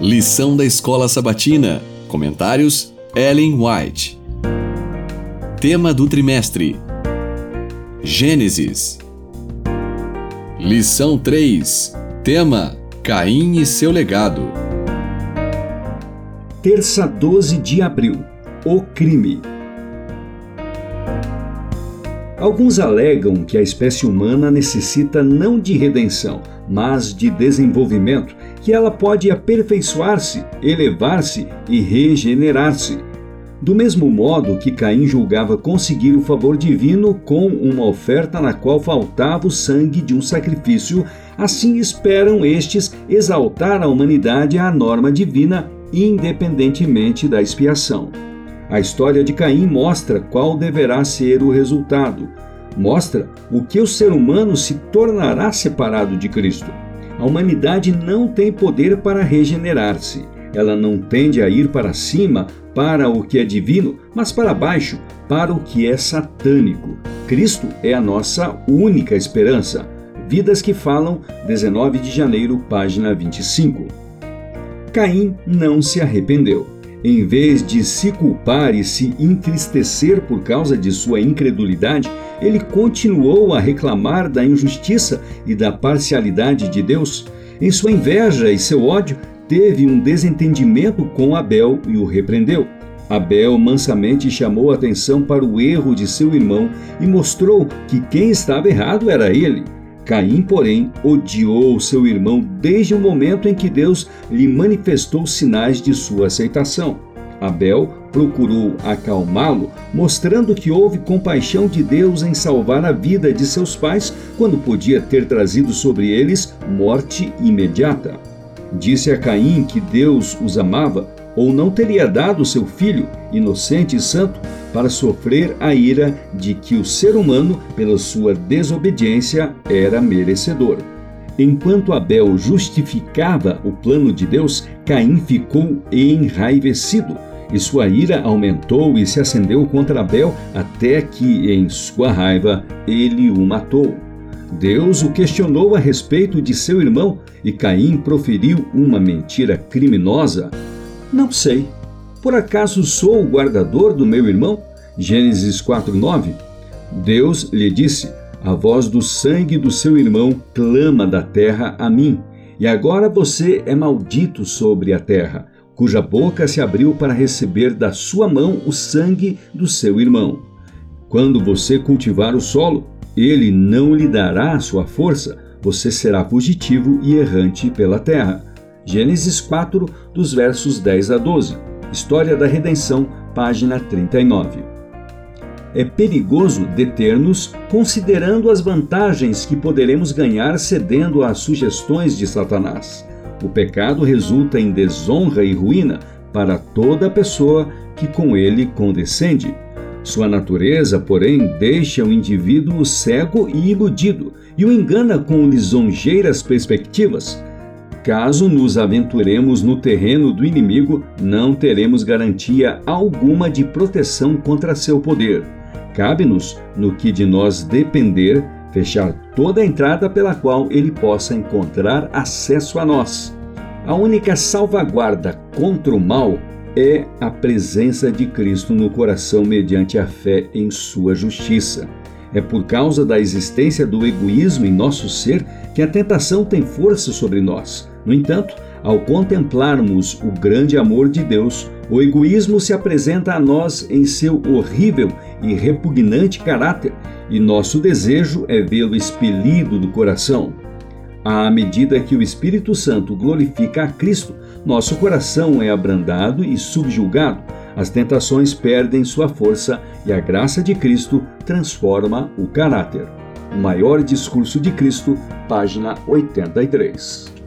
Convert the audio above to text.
Lição da Escola Sabatina. Comentários: Ellen White. Tema do trimestre: Gênesis. Lição 3. Tema: Caim e seu legado. Terça 12 de abril. O crime. Alguns alegam que a espécie humana necessita não de redenção, mas de desenvolvimento, que ela pode aperfeiçoar-se, elevar-se e regenerar-se. Do mesmo modo que Caim julgava conseguir o favor divino com uma oferta na qual faltava o sangue de um sacrifício, assim esperam estes exaltar a humanidade à norma divina, independentemente da expiação. A história de Caim mostra qual deverá ser o resultado. Mostra o que o ser humano se tornará separado de Cristo. A humanidade não tem poder para regenerar-se. Ela não tende a ir para cima, para o que é divino, mas para baixo, para o que é satânico. Cristo é a nossa única esperança. Vidas que Falam, 19 de janeiro, página 25. Caim não se arrependeu. Em vez de se culpar e se entristecer por causa de sua incredulidade, ele continuou a reclamar da injustiça e da parcialidade de Deus. Em sua inveja e seu ódio, teve um desentendimento com Abel e o repreendeu. Abel mansamente chamou atenção para o erro de seu irmão e mostrou que quem estava errado era ele. Caim, porém, odiou seu irmão desde o momento em que Deus lhe manifestou sinais de sua aceitação. Abel procurou acalmá-lo, mostrando que houve compaixão de Deus em salvar a vida de seus pais quando podia ter trazido sobre eles morte imediata. Disse a Caim que Deus os amava ou não teria dado seu filho, inocente e santo, para sofrer a ira de que o ser humano, pela sua desobediência, era merecedor. Enquanto Abel justificava o plano de Deus, Caim ficou enraivecido, e sua ira aumentou e se acendeu contra Abel, até que, em sua raiva, ele o matou. Deus o questionou a respeito de seu irmão e Caim proferiu uma mentira criminosa. Não sei. Por acaso sou o guardador do meu irmão? Gênesis 4:9. Deus lhe disse: A voz do sangue do seu irmão clama da terra a mim. E agora você é maldito sobre a terra, cuja boca se abriu para receber da sua mão o sangue do seu irmão. Quando você cultivar o solo, ele não lhe dará a sua força, você será fugitivo e errante pela terra. Gênesis 4, dos versos 10 a 12. História da Redenção, página 39. É perigoso deter-nos considerando as vantagens que poderemos ganhar cedendo às sugestões de Satanás. O pecado resulta em desonra e ruína para toda pessoa que com ele condescende. Sua natureza, porém, deixa o indivíduo cego e iludido e o engana com lisonjeiras perspectivas. Caso nos aventuremos no terreno do inimigo, não teremos garantia alguma de proteção contra seu poder. Cabe-nos, no que de nós depender, fechar toda a entrada pela qual ele possa encontrar acesso a nós. A única salvaguarda contra o mal é a presença de Cristo no coração mediante a fé em sua justiça. É por causa da existência do egoísmo em nosso ser que a tentação tem força sobre nós. No entanto, ao contemplarmos o grande amor de Deus, o egoísmo se apresenta a nós em seu horrível e repugnante caráter, e nosso desejo é vê-lo expelido do coração. À medida que o Espírito Santo glorifica a Cristo, nosso coração é abrandado e subjugado, as tentações perdem sua força e a graça de Cristo transforma o caráter. O maior discurso de Cristo, página 83.